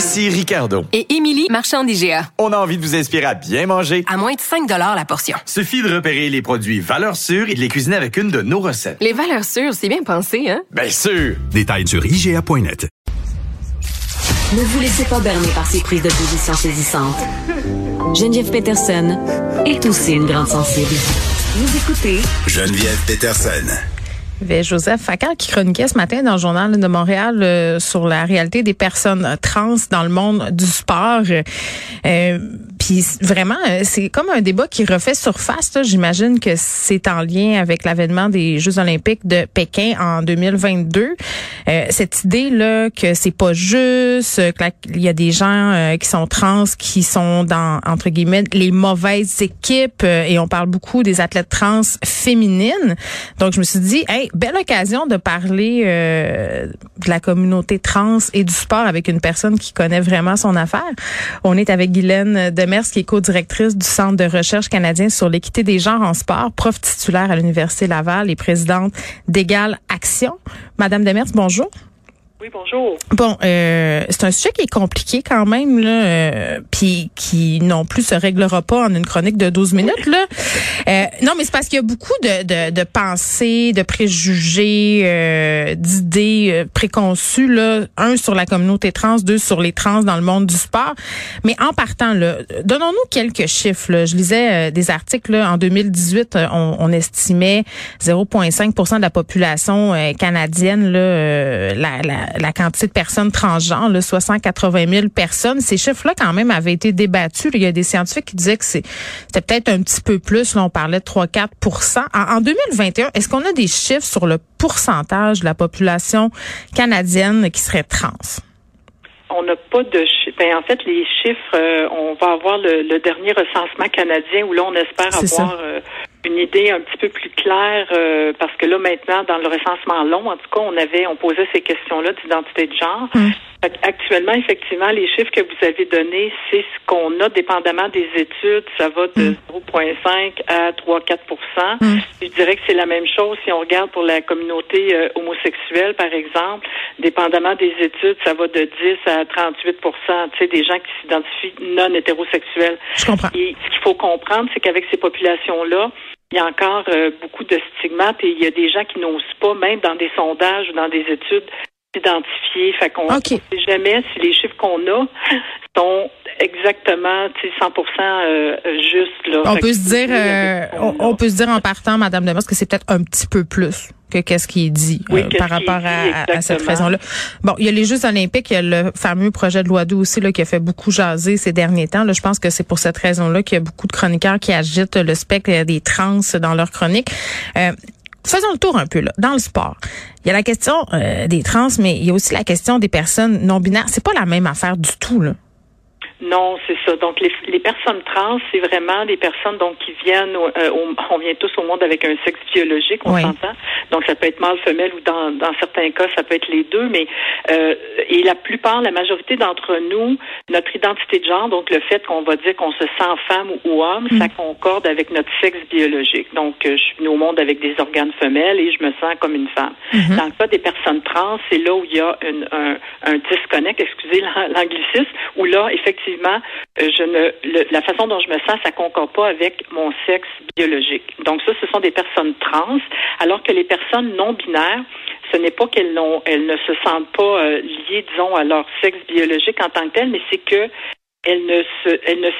Ici Ricardo. Et Émilie, marchand d'IGA. On a envie de vous inspirer à bien manger. À moins de 5 la portion. Suffit de repérer les produits valeurs sûres et de les cuisiner avec une de nos recettes. Les valeurs sûres, c'est bien pensé, hein? Bien sûr! Détails sur IGA.net. Ne vous laissez pas berner par ces prises de position saisissantes. Geneviève Peterson est aussi une grande sensible. Vous écoutez Geneviève Peterson. Joseph Facal qui chroniquait ce matin dans le journal de Montréal euh, sur la réalité des personnes trans dans le monde du sport. Euh, puis vraiment, euh, c'est comme un débat qui refait surface. J'imagine que c'est en lien avec l'avènement des Jeux olympiques de Pékin en 2022. Euh, cette idée là que c'est pas juste, euh, qu'il y a des gens euh, qui sont trans, qui sont dans entre guillemets les mauvaises équipes, euh, et on parle beaucoup des athlètes trans féminines. Donc je me suis dit, hey, belle occasion de parler euh, de la communauté trans et du sport avec une personne qui connaît vraiment son affaire. On est avec Guylaine Qui est co-directrice du Centre de recherche canadien sur l'équité des genres en sport, prof titulaire à l'Université Laval et présidente d'Égale Action. Madame Demers, bonjour. Oui, bonjour. Bon, euh, c'est un sujet qui est compliqué quand même, là, euh, puis qui non plus se réglera pas en une chronique de 12 minutes. Là. Euh, non, mais c'est parce qu'il y a beaucoup de, de, de pensées, de préjugés, euh, d'idées euh, préconçues. Là. Un sur la communauté trans, deux sur les trans dans le monde du sport. Mais en partant, là, donnons-nous quelques chiffres. Là. Je lisais des articles là, en 2018, euh, on, on estimait 0,5% de la population canadienne, là, la, la, la quantité de personnes transgenres, là, 680 000 personnes. Ces chiffres-là, quand même, avaient été débattus. Il y a des scientifiques qui disaient que c'est- c'était peut-être un petit peu plus. Là, on parlait de 3-4 en, en 2021, est-ce qu'on a des chiffres sur le pourcentage de la population canadienne qui serait trans? On n'a pas de chiffres. Ben, en fait, les chiffres, euh, on va avoir le, le dernier recensement canadien où là, on espère avoir euh, une idée un petit peu plus claire euh, parce que là, maintenant, dans le recensement long, en tout cas, on avait, on posait ces questions-là d'identité de genre. Que Actuellement, effectivement, les chiffres que vous avez donnés, c'est ce qu'on a dépendamment des études. Ça va de 0,5 à 3-4 Je dirais que c'est la même chose si on regarde pour la communauté euh, homosexuelle, par exemple. Dépendamment des études, ça va de 10 à 38 Tu sais, des gens qui s'identifient non hétérosexuels. Je comprends. Et ce qu'il faut comprendre, c'est qu'avec ces populations-là, il y a encore euh, beaucoup de stigmates et il y a des gens qui n'osent pas, même dans des sondages ou dans des études, s'identifier. Fait qu'on OK. ne sait jamais si les chiffres qu'on a sont exactement tu sais, 100 euh, justes. Là. On Fait peut se dire, euh, on, peut se dire en partant, Madame Demers, que c'est peut-être un petit peu plus que qu'est-ce qui est dit Oui, euh, par rapport à, dit, à- à cette raison-là. Bon, il y a les Jeux olympiques, il y a le fameux projet de loi 2 aussi là, qui a fait beaucoup jaser ces derniers temps. Là, je pense que c'est pour cette raison-là qu'il y a beaucoup de chroniqueurs qui agitent le spectre des trans dans leurs chroniques. Faisons le tour un peu là. Dans le sport, il y a la question euh, des trans, mais il y a aussi la question des personnes non binaires. C'est pas la même affaire du tout là. Non, c'est ça. Donc, les, les personnes trans, c'est vraiment des personnes donc qui viennent, au- euh, au- on vient tous au monde avec un sexe biologique, on Oui. s'entend. Donc, ça peut être mâle, femelle ou dans, dans certains cas, ça peut être les deux. Mais euh, et la plupart, la majorité d'entre nous, notre identité de genre, donc le fait qu'on va dire qu'on se sent femme ou, homme, ça concorde avec notre sexe biologique. Donc, euh, je suis venue au monde avec des organes femelles et je me sens comme une femme. Dans le cas des personnes trans, c'est là où il y a une- un, un disconnect, excusez l'an- l'anglicisme, où là, effectivement, euh, je ne, le- la façon dont je me sens, ça concorde pas avec mon sexe biologique. Donc ça, ce sont des personnes trans, alors que les personnes non binaires, ce n'est pas qu'elles n'ont, elles ne se sentent pas euh, liées, disons, à leur sexe biologique en tant que tel, mais c'est que elles ne se, ne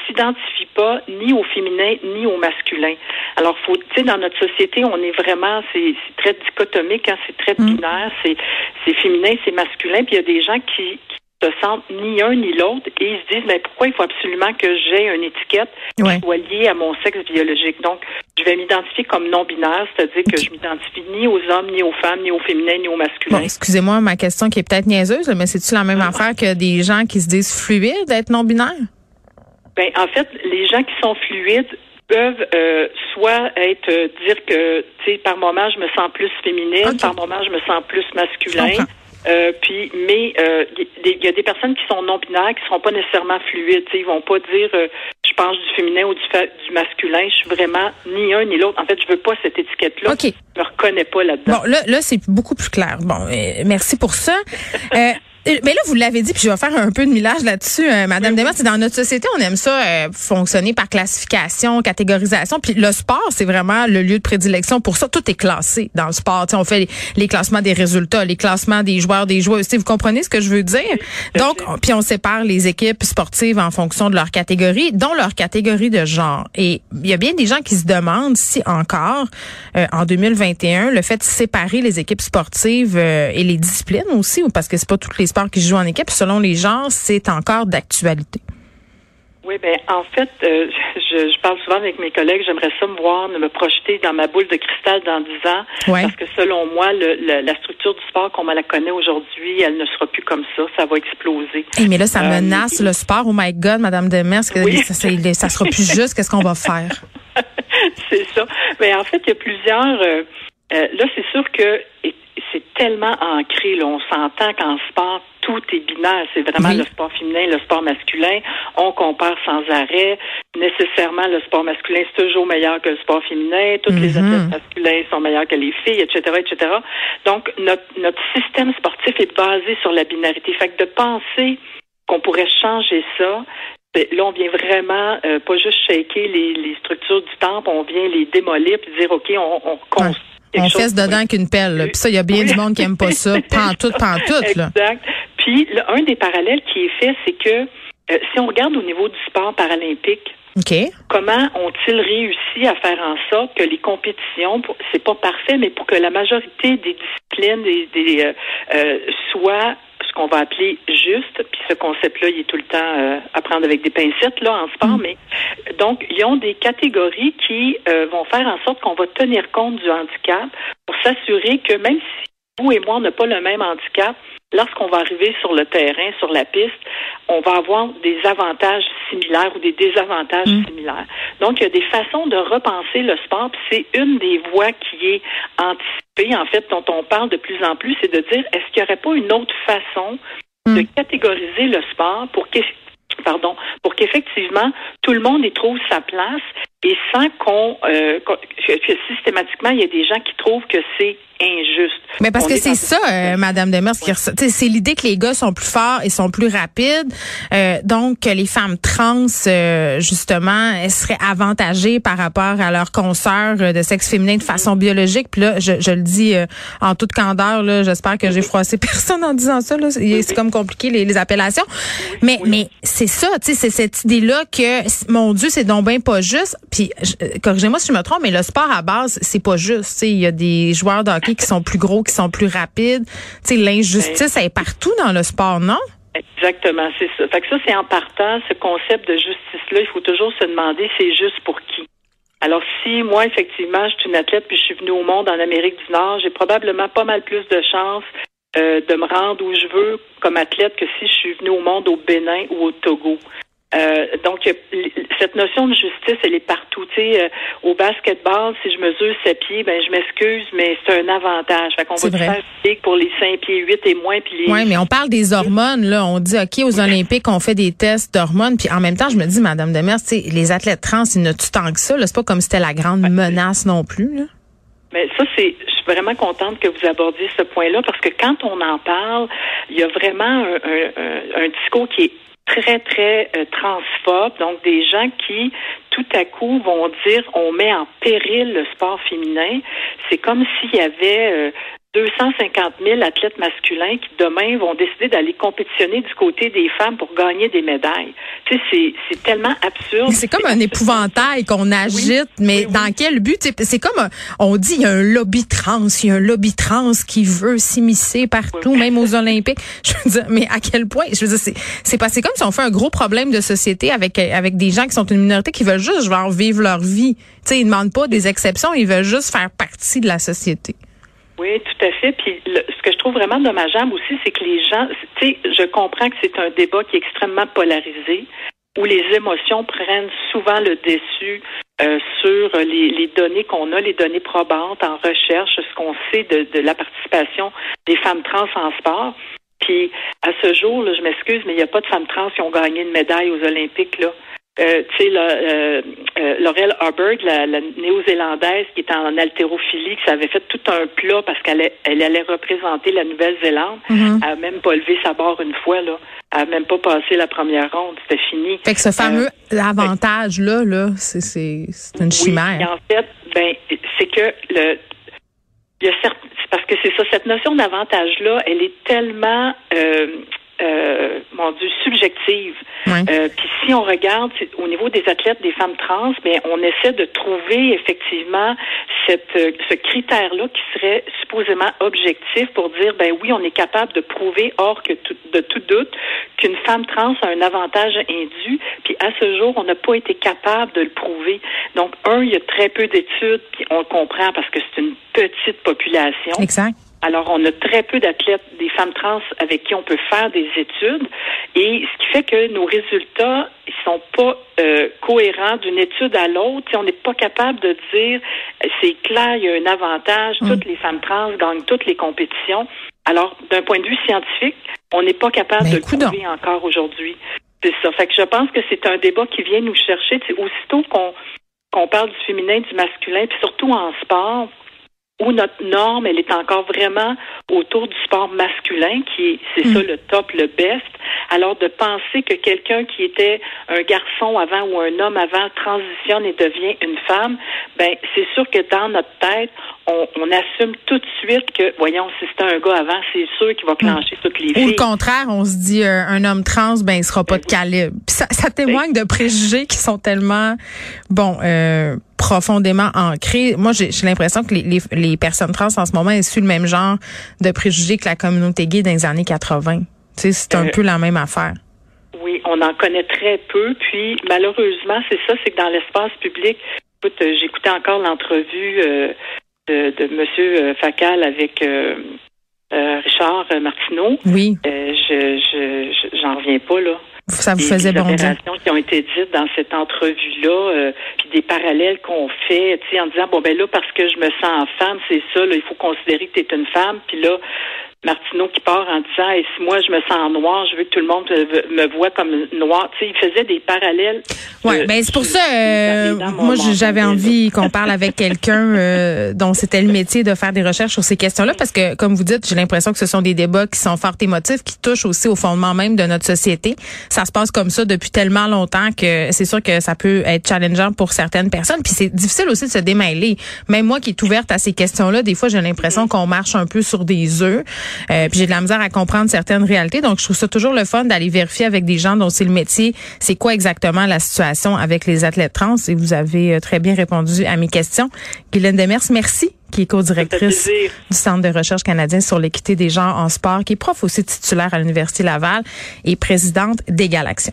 pas ni au féminin ni au masculin. Alors, faut, tu sais, dans notre société, on est vraiment, c'est, très dichotomique, hein, c'est très binaire, c'est, c'est féminin, c'est masculin, puis il y a des gens qui se sentent ni un ni l'autre et ils se disent, mais pourquoi il faut absolument que j'ai une étiquette qui soit liée à mon sexe biologique? Donc, je vais m'identifier comme non-binaire, c'est-à-dire que je m'identifie ni aux hommes, ni aux femmes, ni aux féminins, ni aux masculins. Bon, excusez-moi, ma question qui est peut-être niaiseuse, mais c'est-tu la même affaire que des gens qui se disent fluides, d'être non-binaires? Ben, en fait, les gens qui sont fluides peuvent euh, soit être euh, dire que tu sais par moment je me sens plus féminine, par moment je me sens plus Je masculin. comprends. Euh, puis, mais euh, il y a des personnes qui sont non binaires, qui seront pas nécessairement fluides. Ils vont pas dire euh, je pense du féminin ou du, masculin. Je suis vraiment ni un ni l'autre. En fait, je veux pas cette étiquette-là. OK. Je me reconnais pas là-dedans. Bon, là, là c'est beaucoup plus clair. Bon, euh, merci pour ça. Euh, mais là, vous l'avez dit, puis je vais faire un peu de millage là-dessus, euh, Madame Demers. C'est dans notre société, on aime ça euh, fonctionner par classification, catégorisation. Puis le sport, c'est vraiment le lieu de prédilection pour ça. Tout est classé dans le sport. Tu sais, on fait les, les classements des résultats, les classements des joueurs, des joueuses. Tu sais, Vous comprenez ce que je veux dire? Donc, on- puis on sépare les équipes sportives en fonction de leur catégorie, dont leur catégorie de genre. Et il y a bien des gens qui se demandent si encore euh, en 2021, le fait de séparer les équipes sportives euh, et les disciplines aussi, ou parce que c'est pas tous les sports qui se jouent en équipe, selon les genres, c'est encore d'actualité. Oui, ben en fait, euh, je, je parle souvent avec mes collègues. J'aimerais ça me voir, me projeter dans ma boule de cristal dans 10 ans, Ouais. parce que selon moi, le, le- la structure du sport comme on la connaît aujourd'hui, elle ne sera plus comme ça. Ça va exploser. Eh, mais là, ça Euh, menace le sport. Oh my God, Madame Demers, que Oui. ça, sera plus juste? Qu'est-ce qu'on va faire? c'est ça. Mais en fait, il y a plusieurs. euh, euh, là, c'est sûr que et- c'est tellement ancré. Là, on s'entend qu'en sport, tout est binaire. C'est vraiment Oui. le sport féminin, le sport masculin. On compare sans arrêt. Nécessairement, le sport masculin, c'est toujours meilleur que le sport féminin. Toutes les Mhm. athlètes masculins sont meilleurs que les filles, etc., etc. Donc, notre, notre système sportif est basé sur la binarité. Fait que de penser qu'on pourrait changer ça, là, on vient vraiment euh, pas juste shaker les, les structures du temple, on vient les démolir puis dire, OK, on, on construit On fesse dedans qu'une pelle. là. Puis ça, il y a bien du monde qui aime pas ça. Pantoute, pantoute, là. Exact. Puis, le- un des parallèles qui est fait, c'est que euh, si on regarde au niveau du sport paralympique, comment ont-ils réussi à faire en sorte que les compétitions, c'est pas parfait, mais pour que la majorité des disciplines des, des, euh, soient qu'on va appeler juste, puis ce concept-là, il est tout le temps euh, à prendre avec des pincettes là en sport, mais donc ils ont des catégories qui euh, vont faire en sorte qu'on va tenir compte du handicap pour s'assurer que même si vous et moi on n'a pas le même handicap, lorsqu'on va arriver sur le terrain, sur la piste, on va avoir des avantages similaires ou des désavantages similaires. Donc, il y a des façons de repenser le sport, puis c'est une des voies qui est anticipée, en fait, dont on parle de plus en plus, c'est de dire, est-ce qu'il n'y aurait pas une autre façon de catégoriser le sport pour pardon, pour qu'effectivement tout le monde y trouve sa place et sans qu'on euh, que, que systématiquement il y a des gens qui trouvent que c'est injuste. Mais parce On que est c'est ça, euh, Madame Demers, sais, c'est l'idée que les gars sont plus forts et sont plus rapides, euh, donc que les femmes trans, euh, justement, elles seraient avantagées par rapport à leurs consoeurs euh, de sexe féminin de façon biologique. Puis là, je, je le dis euh, en toute candeur, là, j'espère que j'ai froissé personne en disant ça. Là, c'est c'est comme compliqué les, les appellations, mais mais c'est ça, tu c'est cette idée-là que mon Dieu, c'est donc bien pas juste. Puis euh, corrigez-moi si je me trompe, mais le sport à base, c'est pas juste. Tu sais, il y a des joueurs de hockey qui sont plus gros, qui sont plus rapides. Tu sais, l'injustice, elle est partout dans le sport, non? Exactement, c'est ça. Fait que ça, c'est en partant, ce concept de justice-là, il faut toujours se demander c'est juste pour qui? Alors, si moi, effectivement, je suis une athlète puis je suis venue au monde en Amérique du Nord, j'ai probablement pas mal plus de chances euh, de me rendre où je veux comme athlète que si je suis venue au monde au Bénin ou au Togo. Euh, donc, cette notion de justice, elle est partout. Tu sais, euh, au basketball, si je mesure 7 pieds, ben je m'excuse, mais c'est un avantage. Fait qu'on va vrai. faire pour les 5 pieds 8 et moins, puis les Oui, mais on parle des hormones, là. On dit, OK, aux Olympiques, on fait des tests d'hormones. Puis en même temps, je me dis, Madame Demers, tu sais, les athlètes trans, ils ne tuent tant que ça. C'est pas comme si c'était la grande menace non plus, là. Mais ça, c'est, vraiment contente que vous abordiez ce point-là parce que quand on en parle, il y a vraiment un, un- un- discours qui est très, très euh, transphobe. Donc, des gens qui, tout à coup, vont dire on met en péril le sport féminin. C'est comme s'il y avait euh, 250 000 athlètes masculins qui demain vont décider d'aller compétitionner du côté des femmes pour gagner des médailles. Tu sais, c'est, c'est tellement absurde. C'est comme un épouvantail qu'on agite, mais dans quel but? C'est comme, un, on dit, il y a un lobby trans, il y a un lobby trans qui veut s'immiscer partout, même aux Olympiques. Je veux dire, mais à quel point? Je veux dire, c'est, c'est passé comme si on fait un gros problème de société avec, avec des gens qui sont une minorité qui veulent juste genre, vivre leur vie. Tu sais, ils demandent pas des exceptions, ils veulent juste faire partie de la société. Oui, tout à fait. Puis ce que je trouve vraiment dommageable aussi, c'est que les gens, tu sais, je comprends que c'est un débat qui est extrêmement polarisé, où les émotions prennent souvent le dessus euh, sur les, données qu'on a, les données probantes en recherche, ce qu'on sait de, la participation des femmes trans en sport. Puis à ce jour, je m'excuse, mais il n'y a pas de femmes trans qui ont gagné une médaille aux Olympiques. Là. Euh, tu sais, euh, euh, Laurel Harburg, la, néo-zélandaise qui est en haltérophilie, qui avait fait tout un plat parce qu'elle elle allait représenter la Nouvelle-Zélande. Mm-hmm. Elle n'a même pas levé sa barre une fois, là. Elle n'a même pas passé la première ronde. C'était fini. Fait que ce fameux avantage-là, là, c'est, c'est, une chimère. Oui, en fait, ben, c'est que le, il y a certes, parce que c'est ça, cette notion d'avantage-là, elle est tellement euh, mon Dieu, subjective. Euh, puis si on regarde au niveau des athlètes, des femmes trans, mais on essaie de trouver effectivement cette, euh, ce critère-là qui serait supposément objectif pour dire, ben oui, on est capable de prouver hors que de tout doute qu'une femme trans a un avantage indu. Puis à ce jour, on n'a pas été capable de le prouver. Donc un, il y a très peu d'études, puis on le comprend parce que c'est une petite population. Exact. Alors, on a très peu d'athlètes, des femmes trans avec qui on peut faire des études, et ce qui fait que nos résultats, ils sont pas euh, cohérents d'une étude à l'autre. On n'est pas capable de dire, c'est clair, il y a un avantage, mm. toutes les femmes trans gagnent toutes les compétitions. Alors, d'un point de vue scientifique, on n'est pas capable ben, de le prouver encore aujourd'hui. C'est ça. Fait que je pense que c'est un débat qui vient nous chercher. aussitôt qu'on qu'on parle du féminin, du masculin, puis surtout en sport, où notre norme, elle est encore vraiment autour du sport masculin, qui est, c'est ça mm. le top, le best. Alors de penser que quelqu'un qui était un garçon avant ou un homme avant transitionne et devient une femme, ben c'est sûr que dans notre tête, on, assume tout de suite que, voyons, si c'était un gars avant, c'est sûr qu'il va clencher toutes les filles. Ou le contraire, on se dit euh, un homme trans, ben il sera pas ben de calibre. ça, ça témoigne de préjugés qui sont tellement bon. Euh, profondément ancré. Moi, j'ai l'impression que les, les, personnes trans en ce moment ont le même genre de préjugés que la communauté gay dans les années 80. c'est un euh, peu la même affaire. Oui, on en connaît très peu. Puis, malheureusement, c'est ça, c'est que dans l'espace public, écoute, euh, j'écoutais encore l'entrevue euh, de, de M. Facal avec Richard Martineau. Oui. je j'en reviens pas, là. Ça vous faisait bondir. Des qui ont été dites dans cette entrevue-là, euh, puis des parallèles qu'on fait, tu sais, en disant, bon, ben là, parce que je me sens femme, c'est ça, là, il faut considérer que tu es une femme, puis là, Martineau qui part en disant et si moi je me sens noir, je veux que tout le monde me voit comme noir. Tu sais, il faisait des parallèles. Ouais, ben c'est pour ça. Euh, moi, j'avais envie qu'on parle avec quelqu'un euh, dont c'était le métier de faire des recherches sur ces questions-là, parce que comme vous dites, j'ai l'impression que ce sont des débats qui sont fort émotifs, qui touchent aussi au fondement même de notre société. Ça se passe comme ça depuis tellement longtemps que c'est sûr que ça peut être challengeant pour certaines personnes. Puis c'est difficile aussi de se démêler. Même moi qui est ouverte à ces questions-là, des fois j'ai l'impression qu'on marche un peu sur des œufs. Euh, puis j'ai de la misère à comprendre certaines réalités. Donc, je trouve ça toujours le fun d'aller vérifier avec des gens dont c'est le métier, c'est quoi exactement la situation avec les athlètes trans. Et vous avez euh, très bien répondu à mes questions. Guylaine Demers, merci qui est co-directrice du Centre de recherche canadien sur l'équité des genres en sport, qui est prof aussi titulaire à l'Université Laval et présidente d'Égal Action.